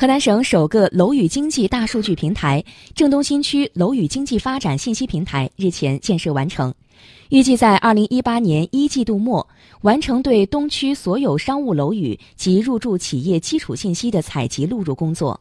河南省首个楼宇经济大数据平台郑东新区楼宇经济发展信息平台日前建设完成。预计在二零一八年一季度末完成对东区所有商务楼宇及入驻企业基础信息的采集录入工作。